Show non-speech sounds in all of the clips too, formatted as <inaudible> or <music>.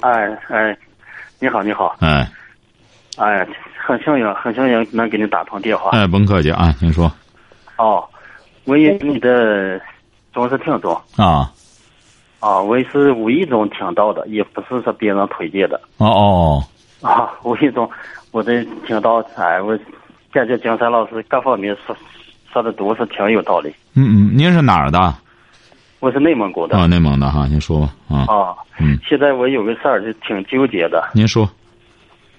哎哎，你好，你好。哎。哎，很幸运，很幸运能给你打通电话。哎，甭客气啊，您说。哦，我也是你的忠实听众。啊。啊，我也是无意中听到的，也不是说别人推荐的。哦哦。啊，无意中，我这听到，哎，我感觉金山老师各方面说说的都是挺有道理。嗯嗯，您是哪儿的？我是内蒙古的。啊，内蒙的哈，您说吧。啊。啊。嗯。现在我有个事儿就挺纠结的。您说。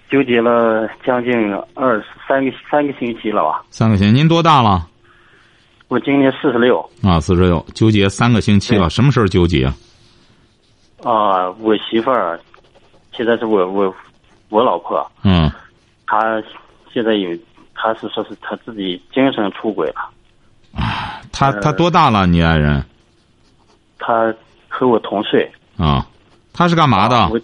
纠结了将近二三个三个星期了吧？三个星期，您多大了？我今年四十六。啊，四十六，纠结三个星期了，什么事儿纠结啊？啊，我媳妇儿，现在是我我我老婆。嗯。她现在有，她是说是她自己精神出轨了。啊，她她多大了？你爱人？她和我同岁。啊，他是干嘛的？我，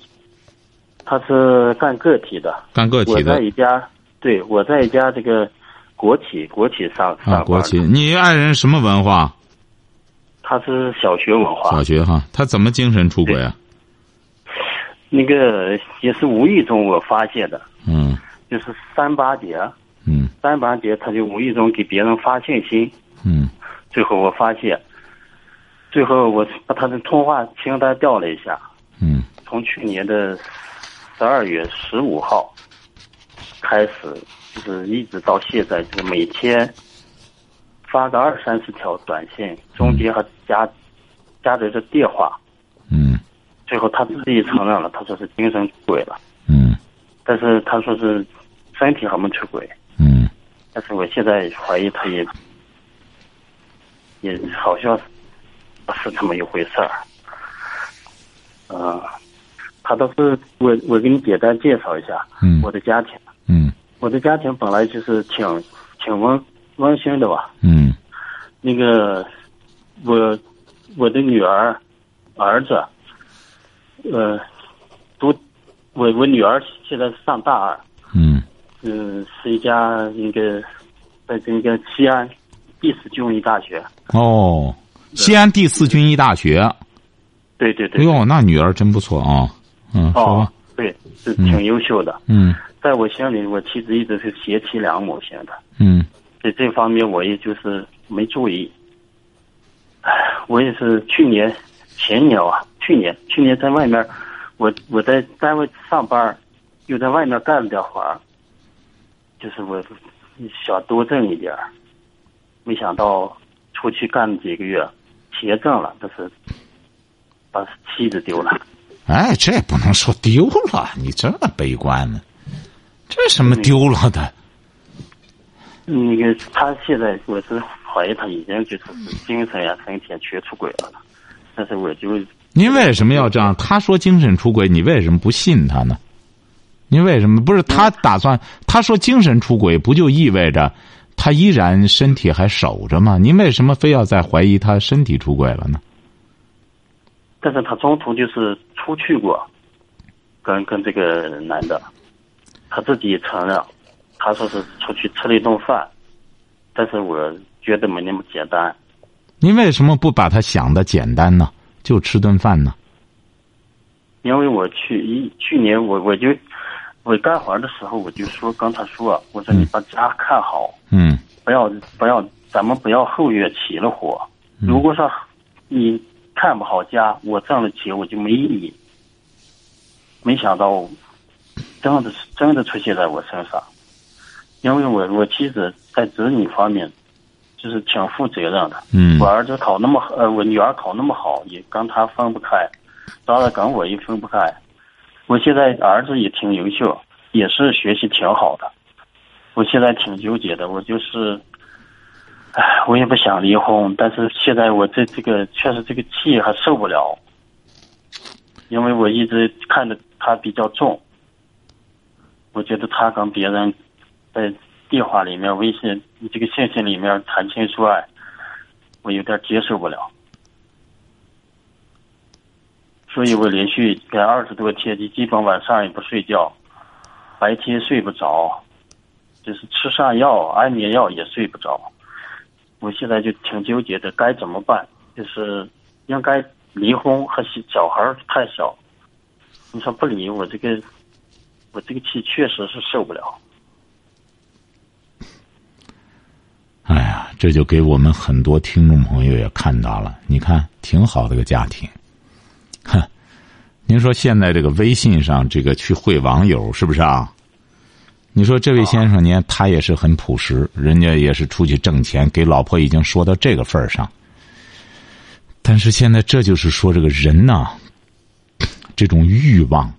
他是干个体的。干个体的。我在一家，对，我在一家这个国企，国企上上啊，国企。你爱人什么文化？他是小学文化。小学哈，他怎么精神出轨啊？那个也是无意中我发现的。嗯。就是三八节。嗯。三八节，他就无意中给别人发信息。嗯。最后我发现，最后我把他的通话清单调了一下。嗯。从去年的十二月十五号开始，就是一直到现在，就是每天。发个二三十条短信，中间还加加着这电话，嗯，最后他自己承认了，他说是精神出轨了，嗯，但是他说是身体还没出轨，嗯，但是我现在怀疑他也也好像不是这么一回事儿，嗯，他都是我我给你简单介绍一下，嗯，我的家庭，嗯，我的家庭本来就是挺挺温。温馨的吧，嗯，那个我我的女儿儿子，呃，都我我女儿现在上大二，嗯，嗯，是一家一个在这个西安第四军医大学。哦，西安第四军医大学。对对对。哎呦，那女儿真不错啊，嗯，说吧。对，是挺优秀的。嗯，在我心里，我妻子一直是贤妻良母型的。嗯。在这方面，我也就是没注意。唉，我也是去年、前年啊，去年去年在外面，我我在单位上班，又在外面干了点活儿，就是我想多挣一点儿，没想到出去干了几个月，钱挣了，但是把妻子丢了。哎，这也不能说丢了，你这么悲观呢？这什么丢了的？那个他现在我是怀疑他已经就是精神呀、身体全出轨了，但是我就您为什么要这样？他说精神出轨，你为什么不信他呢？您为什么不是他打算？他说精神出轨，不就意味着他依然身体还守着吗？您为什么非要再怀疑他身体出轨了呢？但是他中途就是出去过，跟跟这个男的，他自己也承认。他说是出去吃了一顿饭，但是我觉得没那么简单。您为什么不把他想的简单呢？就吃顿饭呢？因为我去一去年我我就我干活的时候我就说跟他说，我说你把家看好，嗯，不要不要咱们不要后院起了火。如果说你看不好家，我挣了钱我就没意义。没想到真的是真的出现在我身上。因为我我妻子在子女方面，就是挺负责任的。嗯。我儿子考那么呃，我女儿考那么好，也跟他分不开，当然跟我也分不开。我现在儿子也挺优秀，也是学习挺好的。我现在挺纠结的，我就是，唉，我也不想离婚，但是现在我这这个确实这个气还受不了。因为我一直看着他比较重，我觉得他跟别人在电话里面、微信这个信息里面谈情说爱，我有点接受不了，所以我连续改二十多天，就基本晚上也不睡觉，白天睡不着，就是吃上药安眠药也睡不着，我现在就挺纠结的，该怎么办？就是应该离婚，还是小孩儿太小，你说不离我这个，我这个气确实是受不了。哎呀，这就给我们很多听众朋友也看到了。你看，挺好的个家庭，哼。您说现在这个微信上这个去会网友是不是啊？你说这位先生您，他也是很朴实，人家也是出去挣钱，给老婆已经说到这个份儿上。但是现在这就是说这个人呐，这种欲望，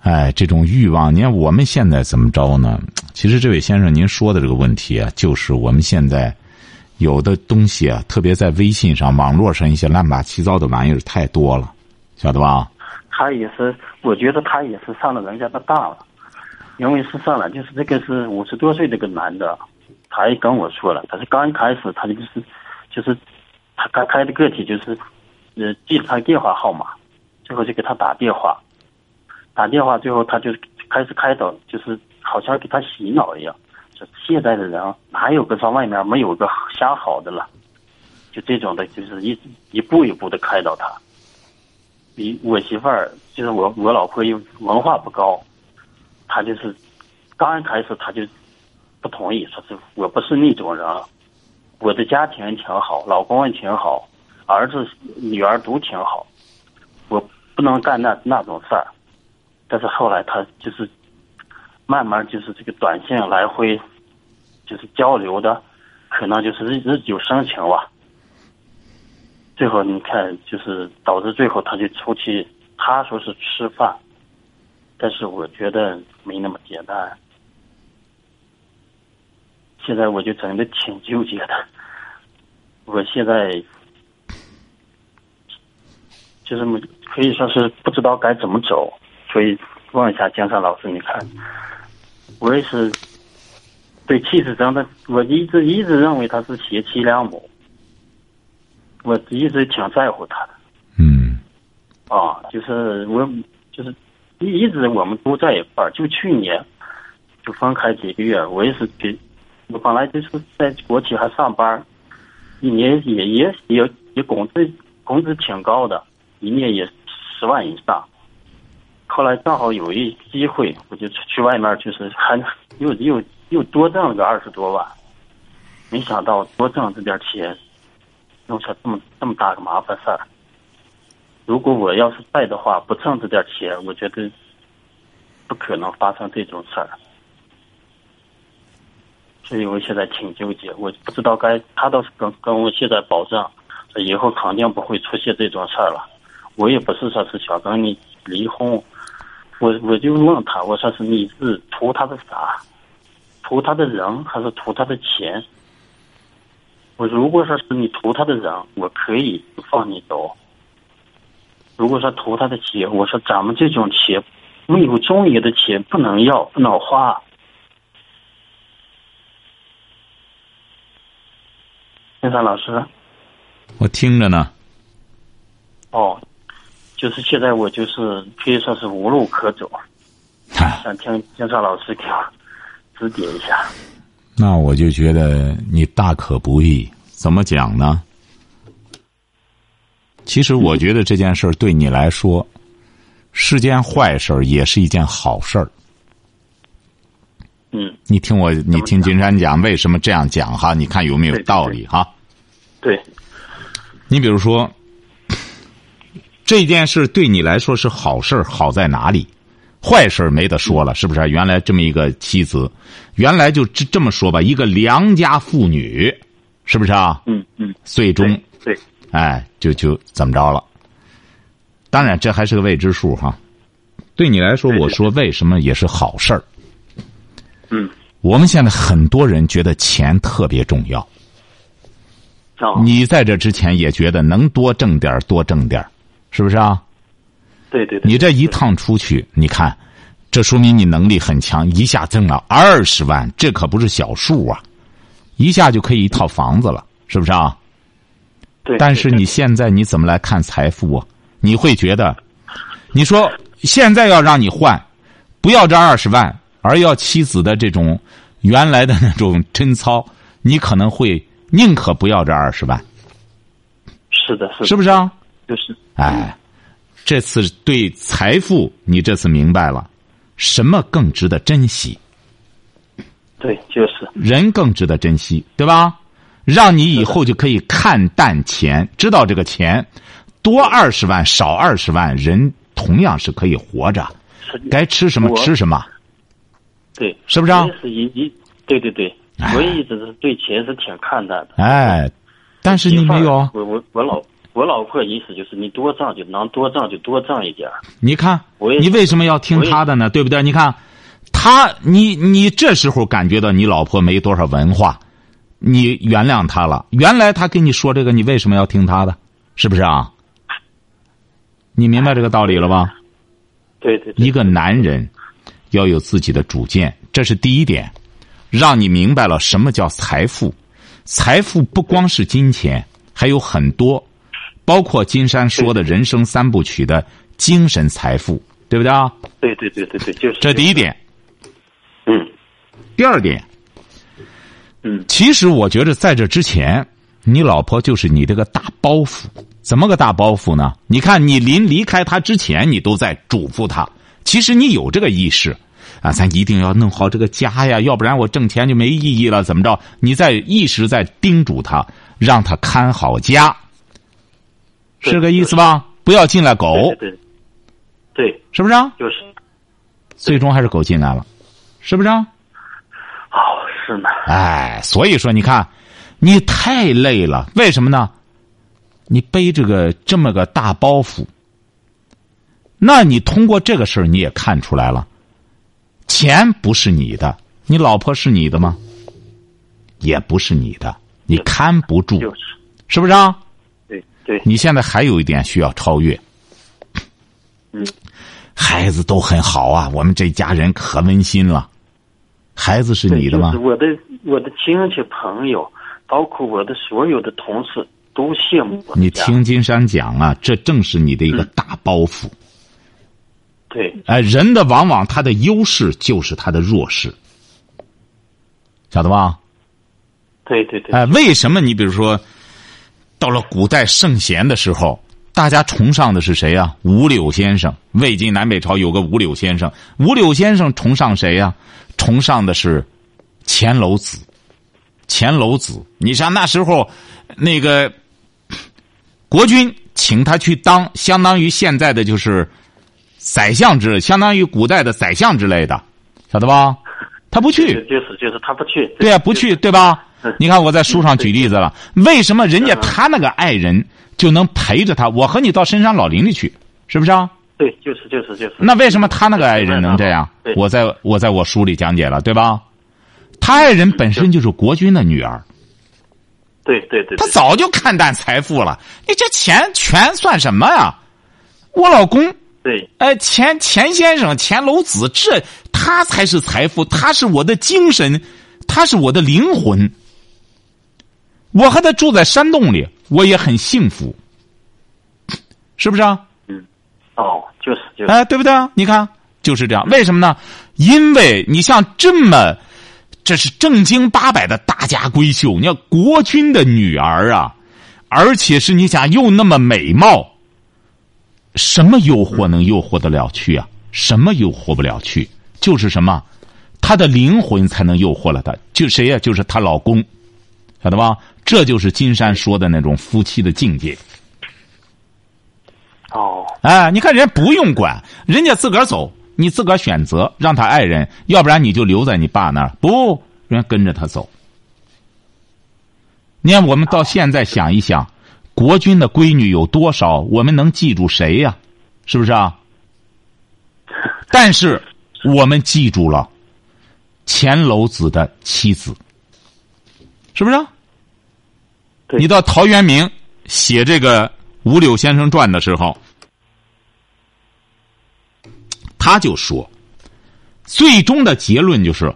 哎，这种欲望，你看我们现在怎么着呢？其实这位先生您说的这个问题啊，就是我们现在有的东西啊，特别在微信上、网络上一些乱八七糟的玩意儿太多了，晓得吧？他也是，我觉得他也是上了人家的当了，因为是上了，就是这个是五十多岁这个男的，他也跟我说了，他是刚开始他就是就是他刚开的个体就是呃记他电话号码，最后就给他打电话，打电话最后他就开始开导，就是好像给他洗脑一样，现在的人哪有个在外面没有个相好的了，就这种的，就是一一步一步的开导他。比我媳妇儿就是我我老婆又文化不高，她就是刚开始她就不同意，说是我不是那种人，我的家庭挺好，老公也挺好，儿子女儿都挺好，我不能干那那种事儿。但是后来她就是慢慢就是这个短信来回就是交流的，可能就是日日久生情吧。最后你看，就是导致最后他就出去，他说是吃饭，但是我觉得没那么简单。现在我就真的挺纠结的，我现在就是么可以说是不知道该怎么走，所以问一下江山老师，你看，我也是对妻子真的，我一直一直认为他是贤妻良母。我一直挺在乎他的，嗯，啊，就是我就是一一直我们都在一块儿，就去年就分开几个月，我也是给，我本来就是在国企还上班，一年也也也也工资工资挺高的，一年也十万以上。后来正好有一机会，我就去外面，就是还又又又多挣了个二十多万，没想到多挣这点钱。弄出这么这么大个麻烦事儿。如果我要是在的话，不挣这点钱，我觉得不可能发生这种事儿。所以我现在挺纠结，我不知道该他倒是跟跟我现在保证，以后肯定不会出现这种事儿了。我也不是说是想跟你离婚，我我就问他，我说是你是图他的啥？图他的人还是图他的钱？我如果说是你图他的人，我可以放你走。如果说图他的钱，我说咱们这种钱没有中意的钱不能要，不能花。金山老师，我听着呢。哦，就是现在我就是可以说是无路可走，想听金山老师给我指点一下。那我就觉得你大可不必。怎么讲呢？其实我觉得这件事儿对你来说是件坏事儿，也是一件好事儿。嗯，你听我，你听金山讲为什么这样讲哈？你看有没有道理哈？对。你比如说，这件事对你来说是好事儿，好在哪里？坏事没得说了，是不是？原来这么一个妻子，原来就这这么说吧，一个良家妇女，是不是啊？嗯嗯。最终，对，哎，就就怎么着了？当然，这还是个未知数哈。对你来说，我说为什么也是好事儿？嗯。我们现在很多人觉得钱特别重要。哦。你在这之前也觉得能多挣点多挣点是不是啊？对对对。你这一趟出去，你看，这说明你能力很强，一下挣了二十万，这可不是小数啊！一下就可以一套房子了，是不是啊？对。但是你现在你怎么来看财富啊？你会觉得，你说现在要让你换，不要这二十万，而要妻子的这种原来的那种贞操，你可能会宁可不要这二十万。是的，是的。是不是啊？就是。哎，这次对财富，你这次明白了，什么更值得珍惜？对，就是人更值得珍惜，对吧？让你以后就可以看淡钱，知道这个钱多二十万少二十万，人同样是可以活着，该吃什么吃什么。对，是不是啊？是一一对对对，我也一直是对钱是挺看淡的。哎，但是你没有。我我我老我老婆意思就是你多挣就能多挣就多挣一点。你看，你为什么要听他的呢？对不对？你看，他你你这时候感觉到你老婆没多少文化，你原谅他了。原来他跟你说这个，你为什么要听他的？是不是啊？你明白这个道理了吧？对对。一个男人要有自己的主见，这是第一点，让你明白了什么叫财富。财富不光是金钱，还有很多，包括金山说的人生三部曲的精神财富，对不对啊？对对对对对，就是这第一点。嗯。第二点。嗯。其实我觉得在这之前，你老婆就是你这个大包袱。怎么个大包袱呢？你看，你临离开他之前，你都在嘱咐他。其实你有这个意识，啊，咱一定要弄好这个家呀，要不然我挣钱就没意义了。怎么着？你在一直在叮嘱他，让他看好家，是个意思吧？不要进来狗。对。对。是不是？啊？就是。最终还是狗进来了，是不是？啊？哦，是呢。哎，所以说，你看，你太累了，为什么呢？你背这个这么个大包袱，那你通过这个事儿你也看出来了，钱不是你的，你老婆是你的吗？也不是你的，你看不住，是不是啊？对对。你现在还有一点需要超越。嗯。孩子都很好啊，我们这家人可温馨了。孩子是你的吗？我的我的亲戚朋友，包括我的所有的同事。都羡慕你听金山讲啊，这正是你的一个大包袱。对，哎，人的往往他的优势就是他的弱势，晓得吧？对对对。哎，为什么你比如说，到了古代圣贤的时候，大家崇尚的是谁呀？五柳先生。魏晋南北朝有个五柳先生，五柳先生崇尚谁呀？崇尚的是钱楼子。钱楼子，你像那时候那个。国君请他去当，相当于现在的就是宰相之，相当于古代的宰相之类的，晓得吧？他不去，就是就是他不去。对啊，不去，对吧？<laughs> 你看我在书上举例子了，<laughs> 为什么人家他那个爱人就能陪着他？我和你到深山老林里去，是不是啊？对，就是就是就是。那为什么他那个爱人能这样？我在我在我书里讲解了，对吧？他爱人本身就是国君的女儿。对对对，他早就看淡财富了。你这钱全算什么呀？我老公，对，哎，钱钱先生钱楼子，这他才是财富，他是我的精神，他是我的灵魂。我和他住在山洞里，我也很幸福，<sniffs> 是不是啊？嗯，哦，就是就是，哎，对不对啊？你看，就是这样。为什么呢？因为你像这么。这是正经八百的大家闺秀，你要国君的女儿啊，而且是你想又那么美貌，什么诱惑能诱惑得了去啊？什么诱惑不了去？就是什么，她的灵魂才能诱惑了她。就谁呀？就是她老公，晓得吧？这就是金山说的那种夫妻的境界。哦，哎，你看人家不用管，人家自个儿走。你自个儿选择让他爱人，要不然你就留在你爸那儿。不，人家跟着他走。你看，我们到现在想一想，国君的闺女有多少？我们能记住谁呀？是不是啊？但是我们记住了钱娄子的妻子，是不是？你到陶渊明写这个五柳先生传的时候。他就说，最终的结论就是，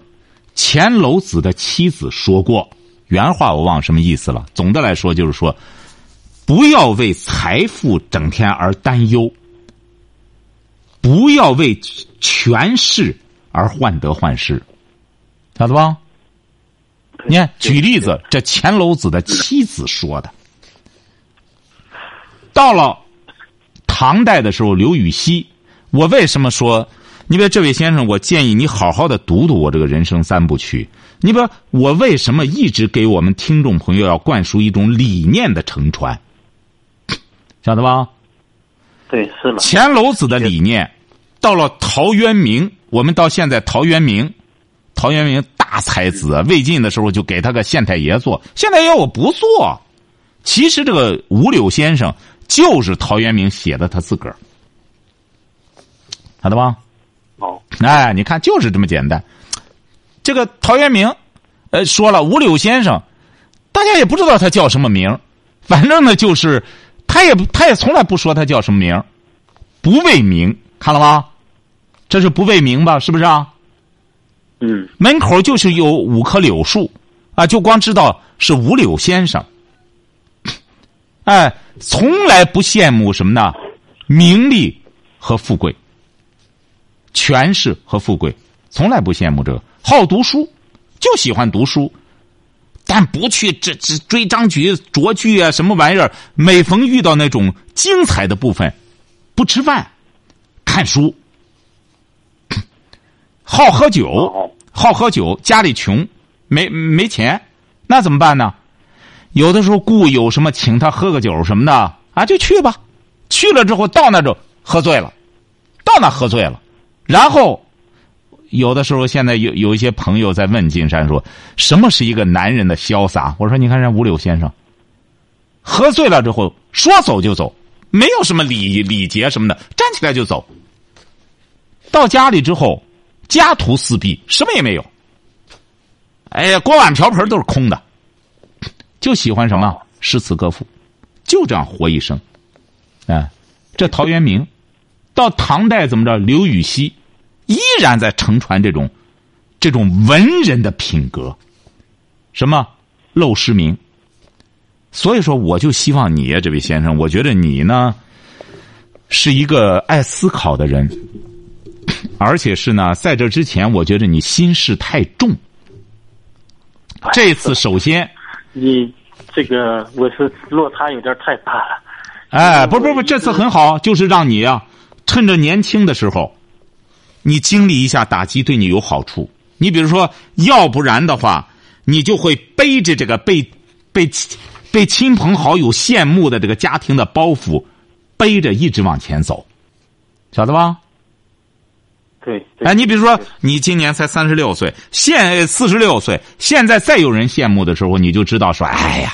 钱娄子的妻子说过，原话我忘什么意思了，总的来说就是说，不要为财富整天而担忧。不要为权势而患得患失，晓得吧？对你看，举例子，这钱楼子的妻子说的。到了唐代的时候，刘禹锡，我为什么说？你比如这位先生，我建议你好好的读读我这个人生三部曲。你比如我为什么一直给我们听众朋友要灌输一种理念的承传，晓得吧？对，是了，钱楼子的理念，到了陶渊明，我们到现在陶渊明，陶渊明大才子啊，魏晋的时候就给他个县太爷做，县太爷我不做。其实这个五柳先生就是陶渊明写的他自个儿，晓得吧？哦，哎，你看就是这么简单。这个陶渊明，呃，说了五柳先生，大家也不知道他叫什么名，反正呢就是，他也他也从来不说他叫什么名，不为名，看了吗？这是不为名吧？是不是啊？嗯，门口就是有五棵柳树，啊，就光知道是五柳先生。<coughs> 哎，从来不羡慕什么呢？名利和富贵，权势和富贵，从来不羡慕这个。好读书，就喜欢读书，但不去这这追章句、斫句啊，什么玩意儿。每逢遇到那种精彩的部分，不吃饭，看书，好喝酒。哦，好喝酒，家里穷，没没钱，那怎么办呢？有的时候故有什么请他喝个酒什么的啊，就去吧。去了之后到那就喝醉了，到那喝醉了，然后有的时候现在有有一些朋友在问金山说，什么是一个男人的潇洒？我说你看人五柳先生，喝醉了之后说走就走，没有什么礼礼节什么的，站起来就走。到家里之后，家徒四壁，什么也没有。哎呀，锅碗瓢盆都是空的，就喜欢什么诗词歌赋，就这样活一生。哎，这陶渊明，到唐代怎么着？刘禹锡依然在承传这种这种文人的品格，什么陋室铭。所以说，我就希望你呀，这位先生，我觉得你呢是一个爱思考的人。而且是呢，在这之前，我觉得你心事太重。这次首先，你这个我是落差有点太大了。哎，不不不，这次很好，就是让你啊、趁着年轻的时候，你经历一下打击，对你有好处。你比如说，要不然的话，你就会背着这个被被被亲朋好友羡慕的这个家庭的包袱，背着一直往前走，晓得吧？对，对哎，你比如说，你今年才三十六岁，现四十六岁，现在再有人羡慕的时候，你就知道说，哎呀，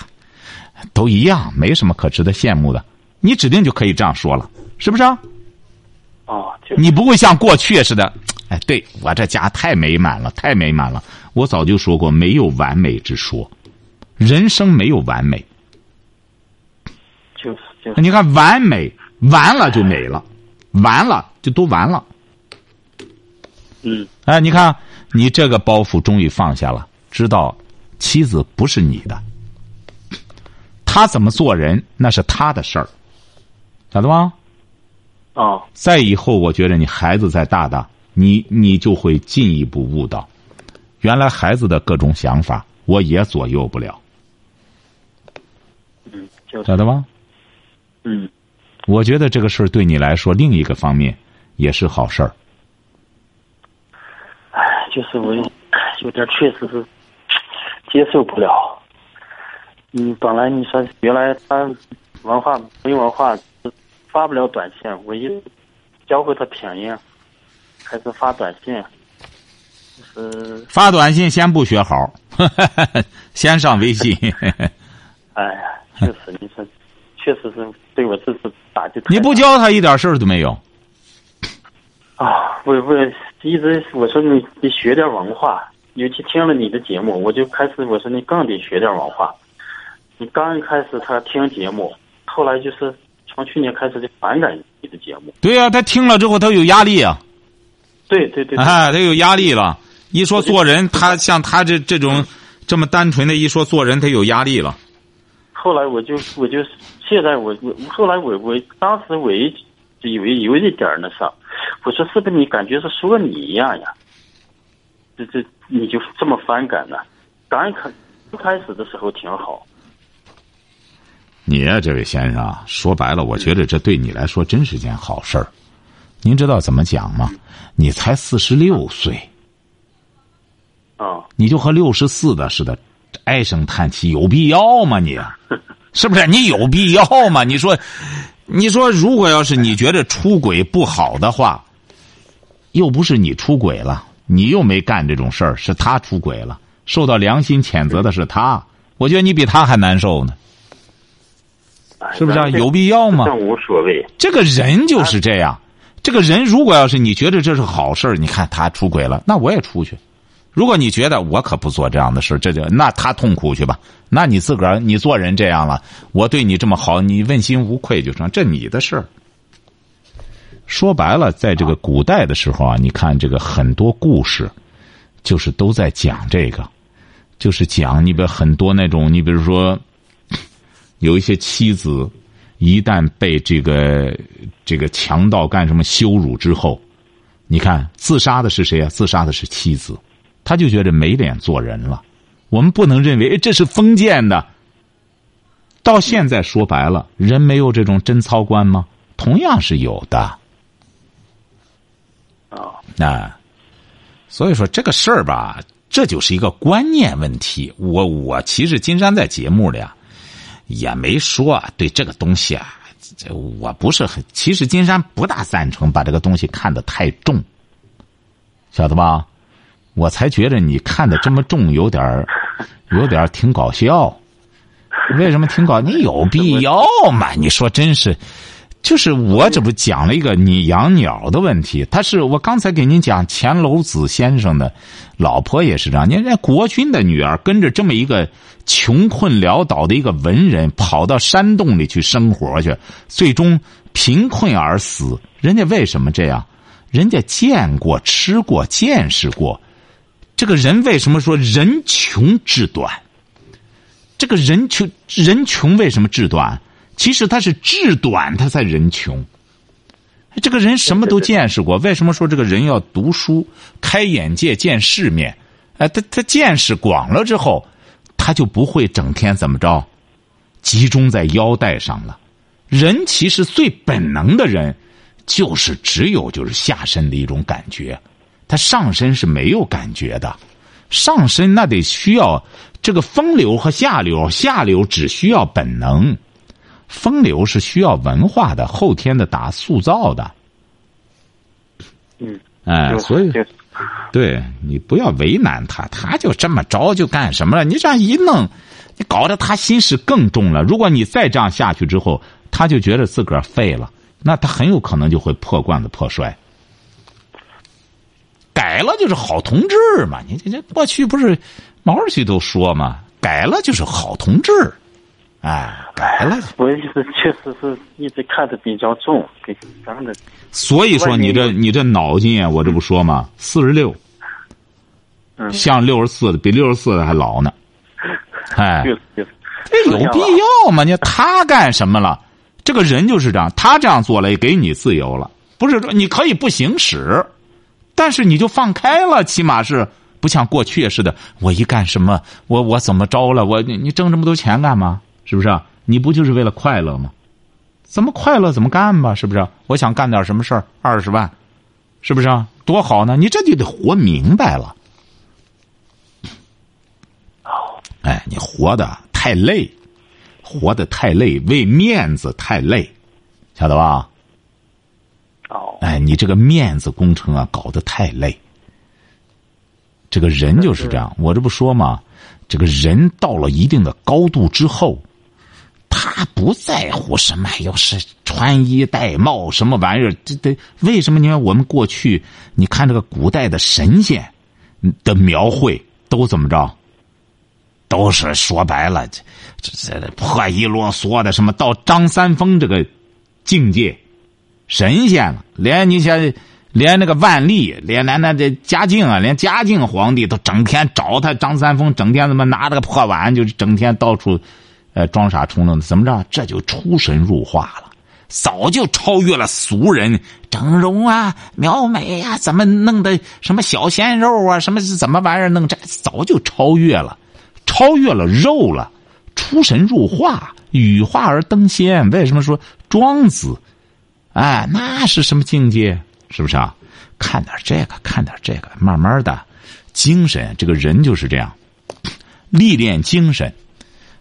都一样，没什么可值得羡慕的。你指定就可以这样说了，是不是啊？哦，就你不会像过去似的，哎，对我这家太美满了，太美满了。我早就说过，没有完美之说，人生没有完美。就是就是你看，完美完了就美了，完了就都完了。嗯，哎，你看，你这个包袱终于放下了，知道妻子不是你的，他怎么做人那是他的事儿，晓得吗？哦，再以后，我觉得你孩子再大大，你你就会进一步悟到，原来孩子的各种想法，我也左右不了，嗯，就是晓得吗？嗯，我觉得这个事儿对你来说，另一个方面也是好事儿。哎，就是我有点确实是接受不了。嗯，本来你说原来他文化没文化发不了短信，我一教会他拼音，还是发短信，就是发短信先不学好，先上微信。<laughs> 哎呀，确实你说确实是对我这次打击。你不教他一点事儿都没有。啊，我我一直我说你得学点文化，尤其听了你的节目，我就开始我说你更得学点文化。你刚一开始他听节目，后来就是从去年开始就反感你的节目。对呀、他听了之后他有压力啊。对对对，哎，他有压力了。一说做人，他像他这这种这么单纯的，一说做人，他有压力了。后来我就我就现在我我后来我我当时我一有一有一点儿那啥，我说是不是你感觉是说你一样呀？这这你就这么反感呢？刚一开刚开始的时候挺好。你呀、这位先生啊，说白了，我觉得这对你来说真是件好事儿。您知道怎么讲吗？你才四十六岁，啊，你就和六十四的似的，唉声叹气，有必要吗你？<laughs> 是不是？你有必要吗？你说，你说，如果要是你觉得出轨不好的话，又不是你出轨了，你又没干这种事儿，是他出轨了，受到良心谴责的是他。我觉得你比他还难受呢，哎是不是啊、有必要吗？这无所谓。这个人就是这样，这个人如果要是你觉得这是好事儿，你看他出轨了，那我也出去。如果你觉得我可不做这样的事，这就那他痛苦去吧。那你自个儿你做人这样了，我对你这么好，你问心无愧就成，这你的事儿。说白了，在这个古代的时候啊，你看这个很多故事，就是都在讲这个，就是讲你比如很多那种，你比如说有一些妻子，一旦被这个这个强盗干什么羞辱之后，你看自杀的是谁啊？自杀的是妻子，他就觉得没脸做人了。我们不能认为哎这是封建的。到现在说白了，人没有这种贞操观吗？同样是有的。啊，啊，所以说这个事儿吧，这就是一个观念问题。我我其实金山在节目里啊，也没说啊对这个东西啊，这我不是很，其实金山不大赞成把这个东西看得太重，晓得吧？我才觉得你看的这么重，有点儿，<laughs> 有点儿挺搞笑。为什么挺搞？你有必要吗？你说真是。就是我这不讲了一个你养鸟的问题，他是我刚才给您讲钱楼子先生的老婆也是这样，您人国君的女儿跟着这么一个穷困潦倒的一个文人跑到山洞里去生活去，最终贫困而死。人家为什么这样？人家见过、吃过、见识过。这个人为什么说人穷志短？这个人穷人穷为什么志短？其实他是志短，他才人穷。这个人什么都见识过，为什么说这个人要读书、开眼界、见世面？哎，他他见识广了之后，他就不会整天怎么着，集中在腰带上了。人其实最本能的人，就是只有就是下身的一种感觉，他上身是没有感觉的。上身那得需要这个风流和下流，下流只需要本能。风流是需要文化的，后天的打塑造的。嗯，哎，所以对你不要为难他，他就这么着就干什么了？你这样一弄，你搞得他心事更重了。如果你再这样下去之后，他就觉得自个儿废了，那他很有可能就会破罐子破摔。改了就是好同志嘛，你这这过去不是毛主席都说嘛，改了就是好同志，哎，改了。我意思确实是一直看的比较重，给咱的所以说你这你这脑筋啊，我这不说嘛，四十六，嗯像六十四的，比六十四的还老呢。哎，这有必要吗？你他干什么了？这个人就是这样，他这样做了，也给你自由了。不是说你可以不行使，但是你就放开了，起码是不像过去似的，我一干什么，我我怎么着了？我你挣这么多钱干嘛？是不是？你不就是为了快乐吗？怎么快乐怎么干吧？是不是？我想干点什么事儿，二十万，是不是？多好呢！你这就得活明白了。哎，你活的太累，活的太累，为面子太累，晓得吧？哦，哎，你这个面子工程啊，搞得太累。这个人就是这样，我这不说嘛？这个人到了一定的高度之后，他不在乎什么，要是穿衣戴帽什么玩意儿，这得为什么？你看我们过去，你看这个古代的神仙的描绘都怎么着？都是说白了，这这这破衣啰嗦的，什么到张三丰这个境界，神仙了，连你像连那个万历，连连那这嘉靖啊，连嘉靖皇帝都整天找他张三丰，整天怎么拿着个破碗，就是整天到处，呃，装傻充愣的，怎么着？这就出神入化了，早就超越了俗人整容啊、描眉呀，怎么弄的什么小鲜肉啊，什么是怎么玩意儿弄这，早就超越了，超越了肉了，出神入化，羽化而登仙。为什么说庄子？哎，那是什么境界？是不是啊？看点这个，看点这个，慢慢的，精神，这个人就是这样，历练精神，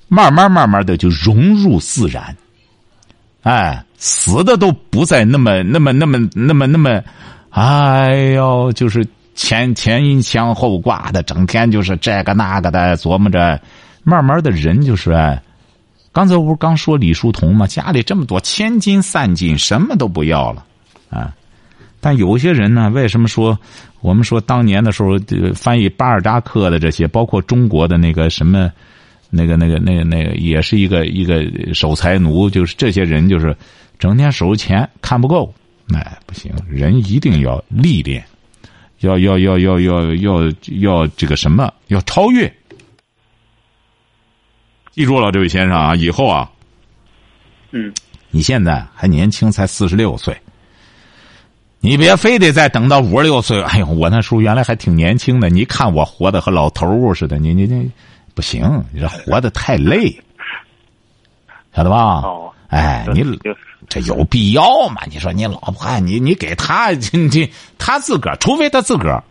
慢慢慢慢的就融入自然。哎，死的都不再那么那么那么那么那么，哎呦，就是前前腔后挂的，整天就是这个那个的琢磨着，慢慢的人就是。刚才我不是刚说李叔同吗？家里这么多千金散尽，什么都不要了，啊！但有些人呢，为什么说我们说当年的时候，翻译巴尔扎克的这些，包括中国的那个什么，那个那个那个那个，也是一个一个守财奴，就是这些人就是整天守钱看不够，哎，不行，人一定要历练，要要要要要要要这个什么，要超越。记住了，这位先生啊，以后啊，嗯，你现在还年轻，才四十六岁，你别非得再等到五十六岁。哎呦，我那时候原来还挺年轻的，你看我活的和老头儿似的，你你你不行，你这活的太累，晓得吧？哦，哎，你这有必要吗？你说你老婆，你你给他，你他自个儿，除非他自个儿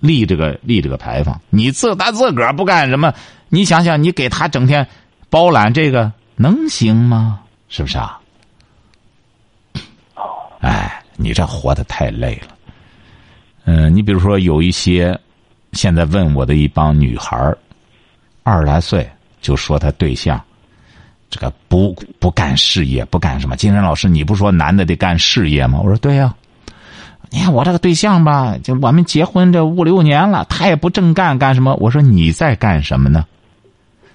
立这个立这个牌坊，你自他自个儿不干什么。你想想，你给他整天包揽这个能行吗？是不是啊？哎，你这活的太累了。嗯，你比如说有一些现在问我的一帮女孩二十来岁就说她对象这个不不干事业，不干什么。金山老师，你不说男的得干事业吗？我说对呀。你看我这个对象吧，就我们结婚这五六年了，他也不正干干什么。我说你在干什么呢？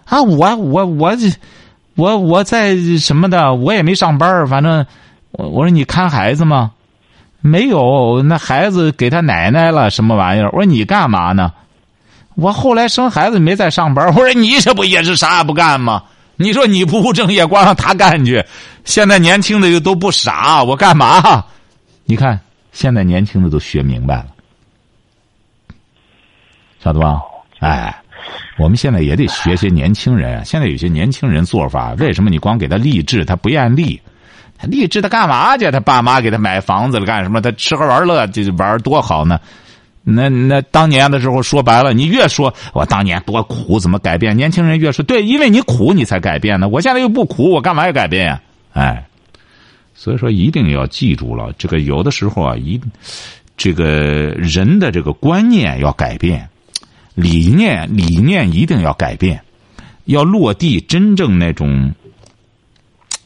啊，我我我这，我我在什么的，我也没上班反正我我说你看孩子吗？没有，那孩子给他奶奶了，什么玩意儿？我说你干嘛呢？我后来生孩子没在上班我说你这不也是啥也不干吗？你说你不务正业，光让他干去。现在年轻的又都不傻，我干嘛？你看现在年轻的都学明白了，晓得吧？哎。我们现在也得学些年轻人。现在有些年轻人做法，为什么你光给他励志，他不愿立？他励志他干嘛去？他爸妈给他买房子了干什么？他吃喝玩乐就玩多好呢？那那当年的时候说白了，你越说我当年多苦，怎么改变？年轻人越说对，因为你苦你才改变呢。我现在又不苦，我干嘛要改变呀？哎，所以说一定要记住了，这个有的时候啊，一这个人的这个观念要改变。理念理念一定要改变，要落地，真正那种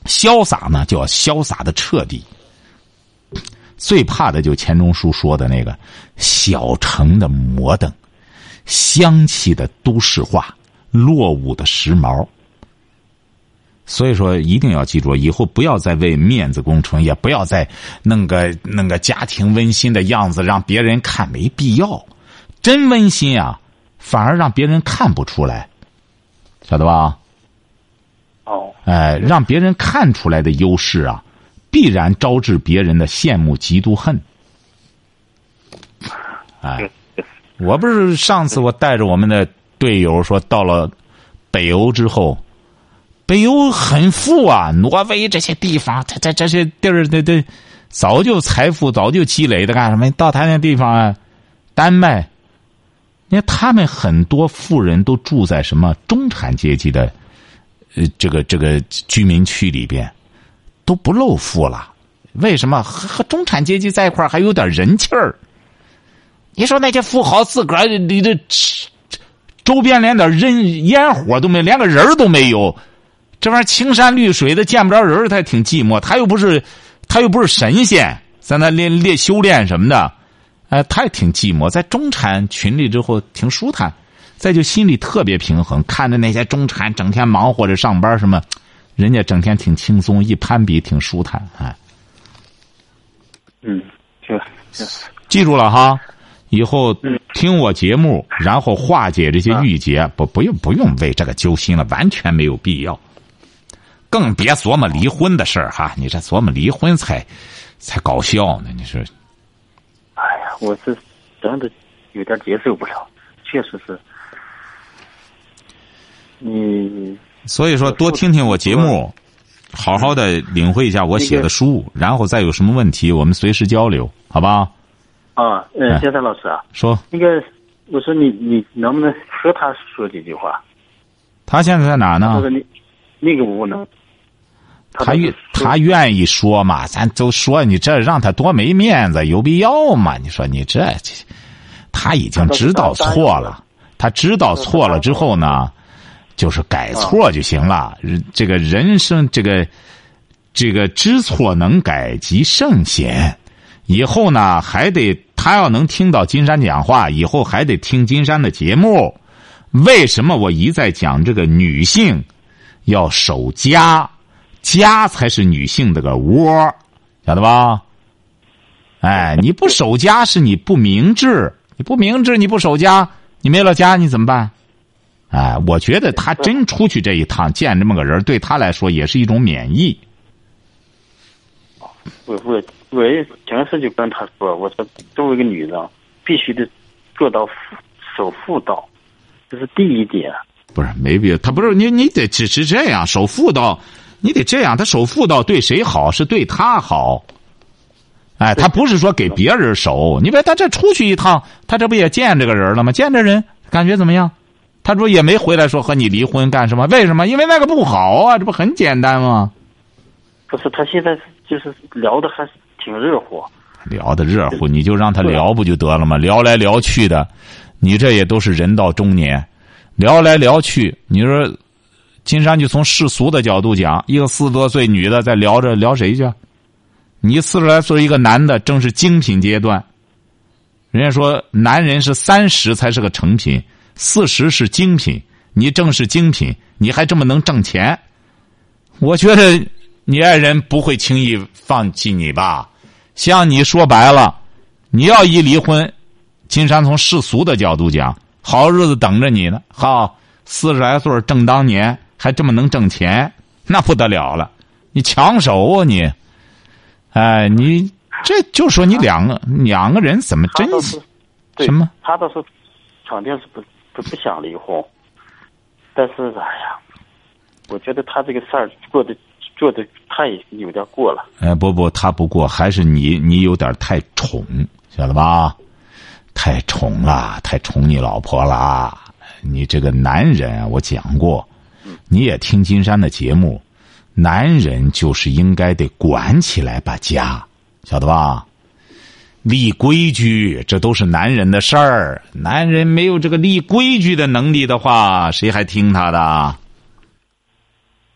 潇洒呢，就要潇洒的彻底。最怕的就钱钟书说的那个小城的摩登，香气的都市化，落伍的时髦。所以说，一定要记住，以后不要再为面子工程，也不要再弄个弄个家庭温馨的样子让别人看，没必要。真温馨啊！反而让别人看不出来，晓得吧？哦，哎，让别人看出来的优势啊，必然招致别人的羡慕、嫉妒、恨。哎，我不是上次我带着我们的队友说，到了北欧之后，北欧很富啊，挪威这些地方，这这这些地儿，这这早就财富早就积累的，干什么？到他那地方啊，丹麦。你看，他们很多富人都住在什么中产阶级的，呃，这个这个居民区里边，都不露富了。为什么和和中产阶级在一块还有点人气儿？你说那些富豪自个儿你这周边连点人烟火都没，连个人都没有，这玩意儿青山绿水的见不着人，他也挺寂寞。他又不是他又不是神仙，在那练练修炼什么的。哎，他也挺寂寞，在中产群里之后挺舒坦，再就心里特别平衡，看着那些中产整天忙活着上班什么，人家整天挺轻松，一攀比挺舒坦，哎。嗯，就记住了哈，以后听我节目，然后化解这些郁结，不不用不用为这个揪心了，完全没有必要。更别琢磨离婚的事儿哈，你这琢磨离婚才才搞笑呢，你说。我是真的有点接受不了，确实是。你所以说，多听听我节目，好好的领会一下我写的书，然后再有什么问题，我们随时交流，好吧？啊，嗯，先生老师啊，说那个，我说你你能不能和他说几句话？他现在在哪呢？那个屋呢？他愿他愿意说嘛？咱都说你这让他多没面子，有必要吗？你说你这，他已经知道错了，他知道错了之后呢？就是改错就行了。这个人生，这个这个知错能改即圣贤。以后呢，还得他要能听到金山讲话，以后还得听金山的节目。为什么我一再讲这个女性要守家，家才是女性的个窝，晓得吧？哎，你不守家是你不明智，你不明智，你不守家，你没了家你怎么办？哎，我觉得他真出去这一趟见这么个人，对他来说也是一种免疫。我我我也平时就跟他说，我说作为一个女人，必须得做到守妇道，这是第一点。不是没必要，他不是你，你得只是这样守妇道，你得这样。他守妇道对谁好？是对他好。哎，他不是说给别人守。你别他这出去一趟，他这不也见这个人了吗？见这人感觉怎么样？他说也没回来说和你离婚干什么？为什么？因为那个不好啊，这不很简单吗？不是，他现在就是聊的还挺热乎。聊的热乎，你就让他聊不就得了吗？聊来聊去的，你这也都是人到中年，聊来聊去，你说，金山就从世俗的角度讲，一个四十多岁女的在聊着聊谁去？你四十来岁一个男的正是精品阶段，人家说男人是三十才是个成品。四十是精品，你正是精品，你还这么能挣钱，我觉得你爱人不会轻易放弃你吧？像你说白了，你要一离婚，金山从世俗的角度讲，好日子等着你呢。好，四十来岁正当年，还这么能挣钱，那不得了了。你抢手啊你！哎，你这就说你两个两个人怎么真什么？他倒是肯定是不。不不想离婚，但是哎呀，我觉得他这个事儿做的做的太有点过了。哎，不不，他不过，还是你你有点太宠，晓得吧？太宠了，太宠你老婆了。你这个男人，我讲过，你也听金山的节目，男人就是应该得管起来把家，晓得吧？立规矩，这都是男人的事儿。男人没有这个立规矩的能力的话，谁还听他的？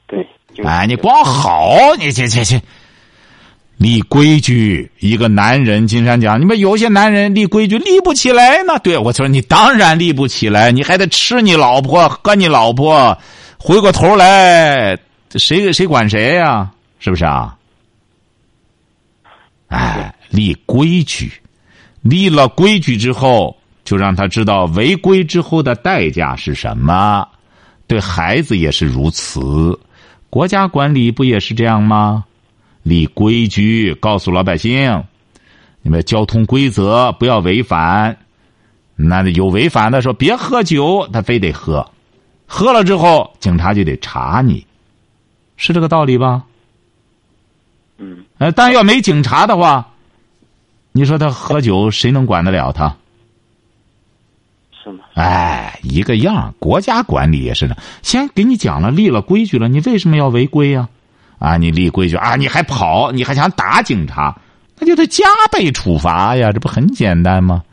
对，哎，你光好，你去去去，立规矩。一个男人，金山讲，你们有些男人立规矩立不起来呢。对，我说你当然立不起来，你还得吃你老婆，喝你老婆，回过头来，谁谁管谁呀？是不是啊？哎。立规矩，立了规矩之后，就让他知道违规之后的代价是什么。对孩子也是如此，国家管理不也是这样吗？立规矩，告诉老百姓，你们交通规则不要违反。那有违反的说别喝酒，他非得喝，喝了之后警察就得查你，是这个道理吧？嗯。呃，但要没警察的话。你说他喝酒，谁能管得了他？是吗？哎，一个样。国家管理也是的，先给你讲了，立了规矩了，你为什么要违规呀？啊，你立规矩啊，你还跑，你还想打警察，那就得加倍处罚呀！这不很简单吗？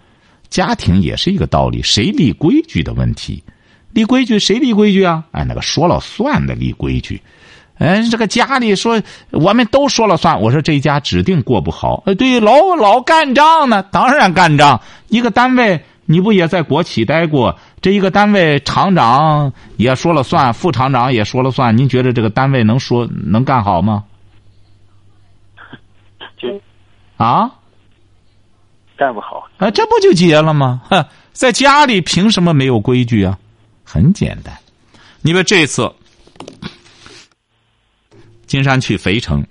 家庭也是一个道理，谁立规矩的问题？立规矩谁立规矩啊？哎，那个说了算的立规矩。哎，这个家里说我们都说了算。我说这一家指定过不好。呃，对，老老干仗呢，当然干仗。一个单位你不也在国企待过？这一个单位厂长也说了算，副厂长也说了算。您觉得这个单位能说能干好吗？就啊？干不好。啊，这不就结了吗？哼，在家里凭什么没有规矩啊？很简单，你们这次金山去肥城，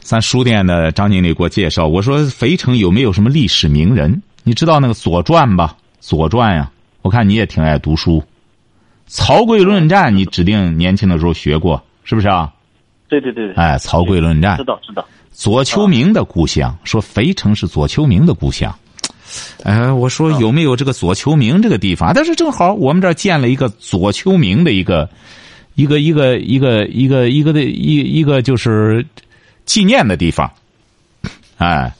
咱书店的张经理给我介绍，我说肥城有没有什么历史名人？你知道那个《左传》吧？《左传》呀，我看你也挺爱读书，《曹刿论战》你指定年轻的时候学过，是不是啊？对对对对。哎，《曹刿论战》知道知道。左丘明的故乡，说肥城是左丘明的故乡。哎，我说有没有这个左丘明这个地方？但是正好我们这儿建了一个左丘明的一个一个一个一个一个一个的一一个就是纪念的地方。哎，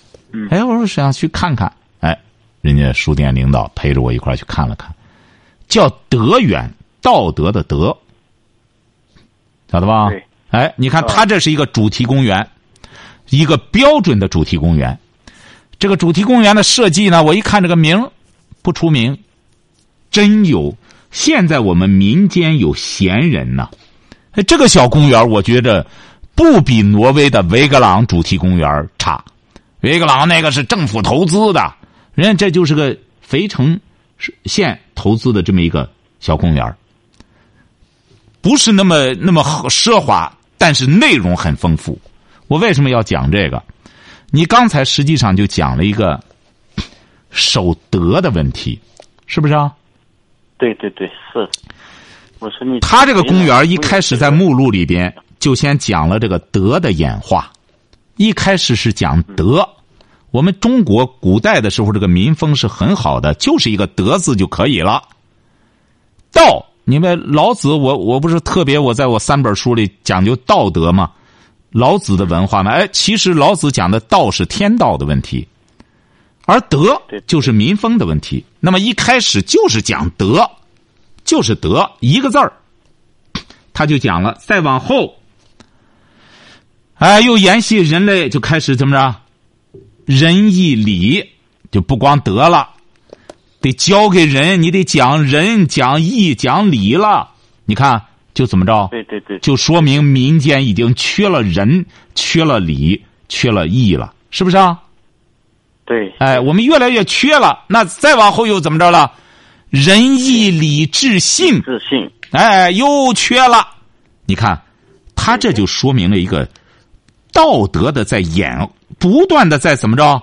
哎，我说想去看看。哎，人家书店领导陪着我一块去看了看，叫德远，道德的德，晓得吧？哎，你看，它这是一个主题公园，一个标准的主题公园。这个主题公园的设计呢，我一看这个名不出名，真有。现在我们民间有闲人呐，这个小公园我觉着不比挪威的维格朗主题公园差。维格朗那个是政府投资的，人家这就是个肥城县投资的这么一个小公园，不是那么那么奢华，但是内容很丰富。我为什么要讲这个？你刚才实际上就讲了一个守德的问题，是不是啊？对对对，是。我说你，他这个公园一开始在目录里边就先讲了这个德的演化，一开始是讲德。我们中国古代的时候，这个民风是很好的，就是一个德字就可以了。道，你们老子，我我不是特别，我在我三本书里讲究道德吗？老子的文化呢？哎，其实老子讲的道是天道的问题，而德就是民风的问题。那么一开始就是讲德，就是德一个字儿，他就讲了。再往后，哎，又沿袭人类就开始怎么着？仁义礼就不光德了，得教给人，你得讲仁、讲义、讲礼了。你看。就怎么着？对对对，就说明民间已经缺了仁、缺了礼、缺了义了，是不是啊？对。哎，我们越来越缺了，那再往后又怎么着了？仁义礼智信，智信。哎，又缺了。你看，他这就说明了一个道德的在演，不断的在怎么着？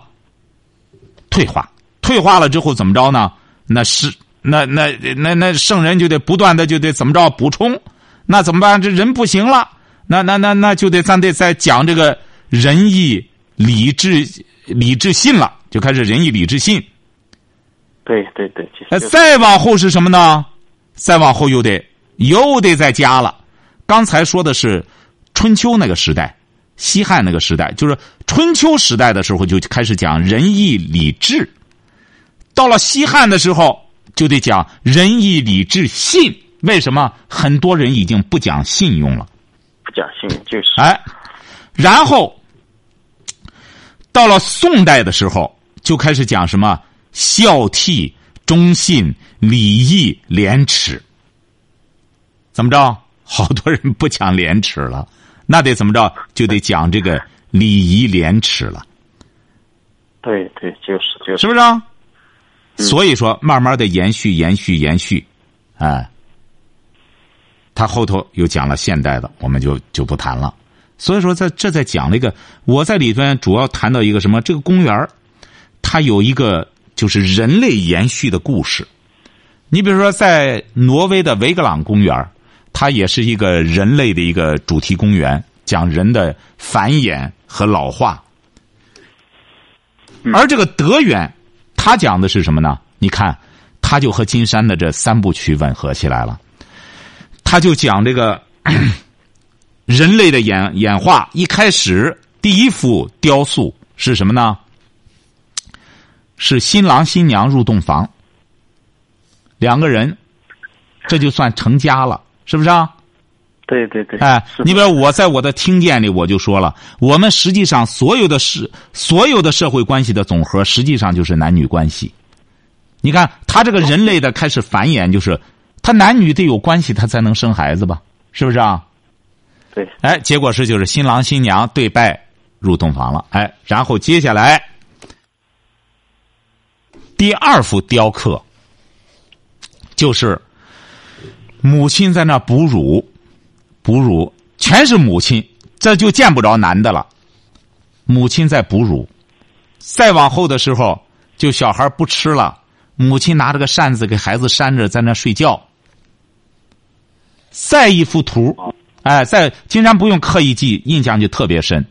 退化，退化了之后怎么着呢？那是那那那那圣人就得不断的就得怎么着补充。那怎么办？这人不行了，那那那那就得咱得再讲这个仁义礼智礼智信了，就开始仁义礼智信。对对对。哎，再往后是什么呢？再往后又得又得再加了。刚才说的是春秋那个时代，西汉那个时代，就是春秋时代的时候就开始讲仁义礼智，到了西汉的时候就得讲仁义礼智信。为什么很多人已经不讲信用了？不讲信用就是哎，然后到了宋代的时候，就开始讲什么孝悌、忠信、礼义、廉耻。怎么着？好多人不讲廉耻了，那得怎么着？就得讲这个礼仪廉耻了。对对，就是就是，是不是？所以说，慢慢的延续、延续、延续，哎。他后头又讲了现代的，我们就就不谈了。所以说，在这在讲了一个，我在里边主要谈到一个什么？这个公园它有一个就是人类延续的故事。你比如说，在挪威的维格朗公园它也是一个人类的一个主题公园，讲人的繁衍和老化。而这个德远，他讲的是什么呢？你看，他就和金山的这三部曲吻合起来了。他就讲这个 <coughs> 人类的演演化，一开始第一幅雕塑是什么呢？是新郎新娘入洞房，两个人，这就算成家了，是不是啊？对对对。哎，你比如我在我的听见里，我就说了，我们实际上所有的事，所有的社会关系的总和，实际上就是男女关系。你看，他这个人类的开始繁衍，就是。他男女得有关系，他才能生孩子吧？是不是啊？对。哎，结果是就是新郎新娘对拜入洞房了。哎，然后接下来第二幅雕刻，就是母亲在那哺乳，哺乳全是母亲，这就见不着男的了。母亲在哺乳，再往后的时候，就小孩不吃了，母亲拿着个扇子给孩子扇着，在那睡觉。再一幅图，哎，在金山不用刻意记，印象就特别深。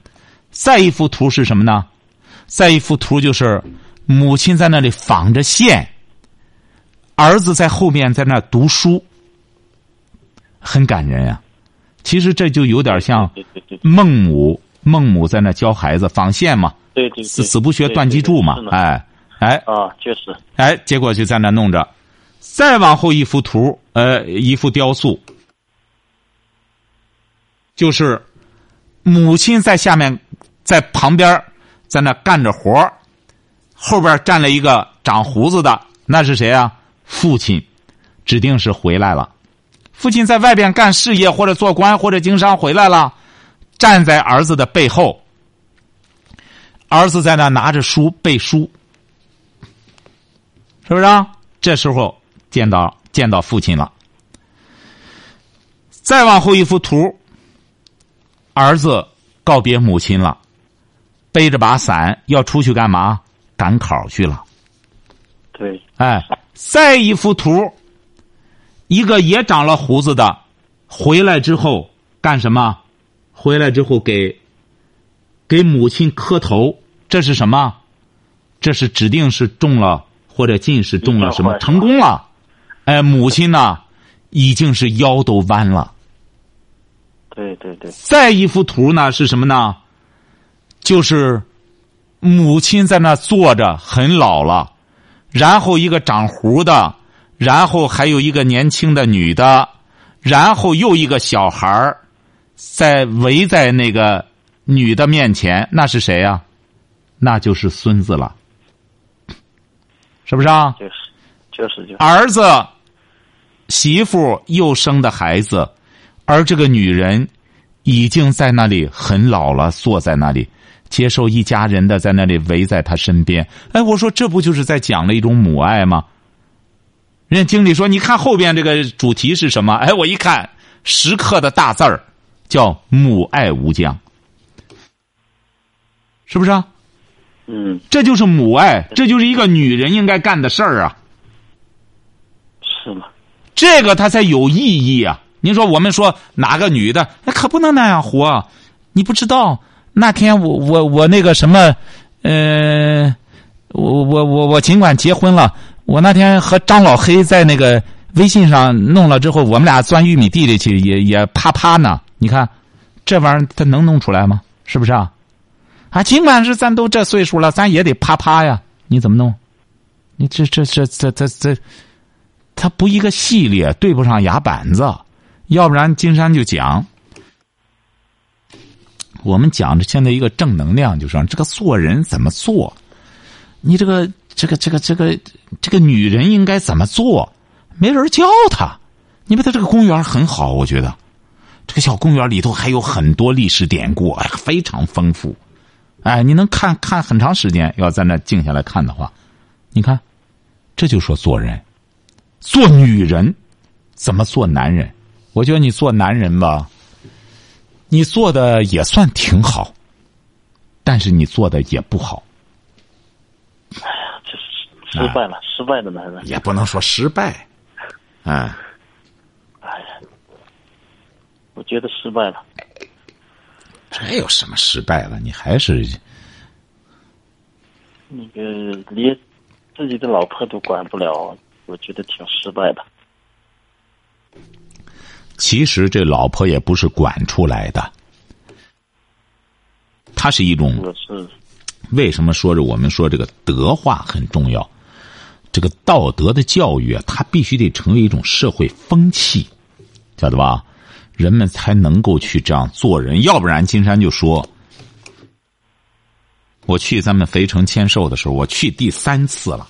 再一幅图是什么呢？再一幅图就是母亲在那里纺着线，儿子在后面在那读书，很感人呀。其实这就有点像孟母，孟母在那教孩子纺线嘛，对对，死死不学断机杼嘛，哎哎啊，确实，哎，结果就在那弄着。再往后一幅图，呃，一幅雕塑。就是母亲在下面，在旁边，在那干着活后边站了一个长胡子的，那是谁啊？父亲，指定是回来了。父亲在外边干事业或者做官或者经商回来了，站在儿子的背后。儿子在那拿着书背书，是不是？啊？这时候见到见到父亲了。再往后一幅图。儿子告别母亲了，背着把伞要出去干嘛？赶考去了。对，哎，再一幅图，一个也长了胡子的，回来之后干什么？回来之后给给母亲磕头，这是什么？这是指定是中了或者近视中了什么成功了？哎，母亲呢，已经是腰都弯了。对对对，再一幅图呢是什么呢？就是母亲在那坐着，很老了，然后一个长胡的，然后还有一个年轻的女的，然后又一个小孩在围在那个女的面前，那是谁呀？那就是孙子了，是不是啊？就是，就是就是儿子、媳妇又生的孩子。而这个女人已经在那里很老了，坐在那里接受一家人的在那里围在她身边。哎，我说这不就是在讲了一种母爱吗？人家经理说：“你看后边这个主题是什么？”哎，我一看，时刻的大字儿叫“母爱无疆”，是不是啊？嗯，这就是母爱，这就是一个女人应该干的事儿啊。是吗？这个它才有意义啊。您说我们说哪个女的，那可不能那样活。你不知道那天我我我那个什么，呃，我我我我尽管结婚了，我那天和张老黑在那个微信上弄了之后，我们俩钻玉米地里去，也也啪啪呢。你看这玩意儿，他能弄出来吗？是不是啊？啊，尽管是咱都这岁数了，咱也得啪啪呀。你怎么弄？你这这这这这这，他不一个系列，对不上牙板子。要不然，金山就讲，我们讲的现在一个正能量，就说这个做人怎么做？你这个这个这个这个这个女人应该怎么做？没人教她。你把他这个公园很好，我觉得这个小公园里头还有很多历史典故，哎，非常丰富。哎，你能看看很长时间，要在那静下来看的话，你看，这就说做人，做女人怎么做男人？我觉得你做男人吧，你做的也算挺好，但是你做的也不好。哎呀，这是失败了，失败的男人也不能说失败，啊，哎呀，我觉得失败了。这有什么失败了？你还是那个连自己的老婆都管不了，我觉得挺失败的。其实这老婆也不是管出来的，它是一种。为什么说着我们说这个德化很重要？这个道德的教育啊，它必须得成为一种社会风气，晓得吧？人们才能够去这样做人，要不然金山就说：“我去咱们肥城签售的时候，我去第三次了。”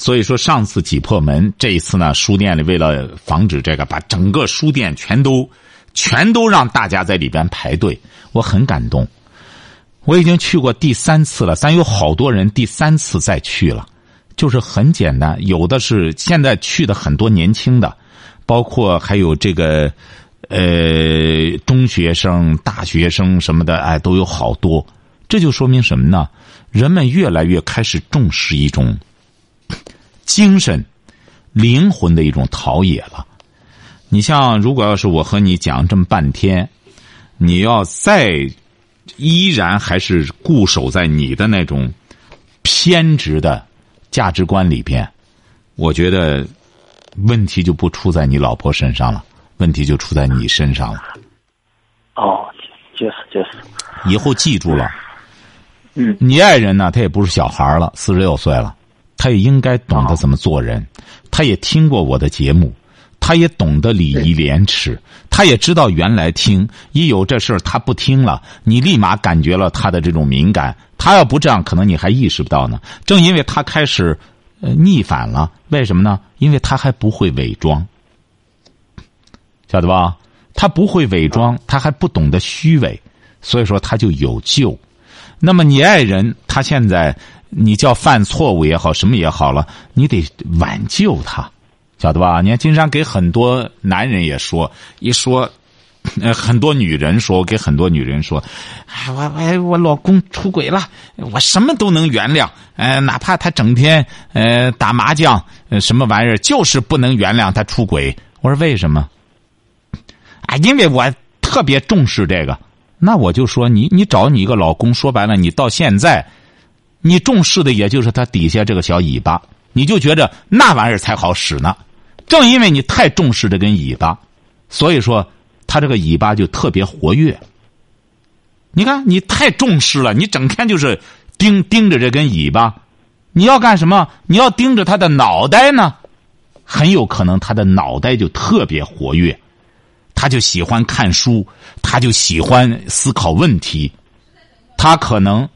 所以说，上次挤破门，这一次呢，书店里为了防止这个，把整个书店全都、全都让大家在里边排队。我很感动。我已经去过第三次了，咱有好多人第三次再去了，就是很简单，有的是现在去的很多年轻的，包括还有这个，呃，中学生、大学生什么的，哎，都有好多。这就说明什么呢？人们越来越开始重视一种精神、灵魂的一种陶冶了。你像，如果要是我和你讲这么半天，你要再。依然还是固守在你的那种偏执的价值观里边，我觉得问题就不出在你老婆身上了，问题就出在你身上了。哦，就是就是。以后记住了，嗯，你爱人呢，他也不是小孩了，四十六岁了，他也应该懂得怎么做人，他也听过我的节目。他也懂得礼仪廉耻，他也知道原来听一有这事儿他不听了，你立马感觉了他的这种敏感。他要不这样，可能你还意识不到呢。正因为他开始逆反了，为什么呢？因为他还不会伪装，晓得吧？他不会伪装，他还不懂得虚伪，所以说他就有救。那么你爱人，他现在你叫犯错误也好，什么也好了，你得挽救他。晓得吧？你看，金山给很多男人也说，一说，呃，很多女人说，我给很多女人说，我我我老公出轨了，我什么都能原谅，呃，哪怕他整天呃打麻将，呃，什么玩意儿，就是不能原谅他出轨。我说为什么？啊，因为我特别重视这个。那我就说，你你找你一个老公，说白了，你到现在，你重视的也就是他底下这个小尾巴，你就觉着那玩意儿才好使呢。正因为你太重视这根尾巴，所以说他这个尾巴就特别活跃。你看，你太重视了，你整天就是盯盯着这根尾巴。你要干什么？你要盯着他的脑袋呢？很有可能他的脑袋就特别活跃，他就喜欢看书，他就喜欢思考问题，他可能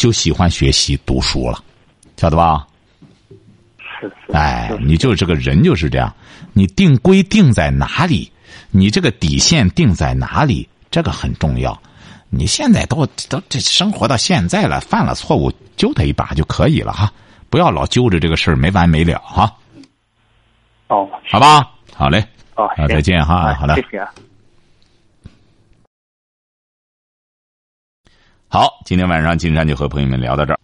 就喜欢学习读书了，晓得吧？哎，你就这个人就是这样，你定规定在哪里，你这个底线定在哪里，这个很重要。你现在都都这生活到现在了，犯了错误揪他一把就可以了哈，不要老揪着这个事儿没完没了哈。哦，好吧，好嘞，哦，再见哈，好的，谢谢。好，今天晚上金山就和朋友们聊到这儿。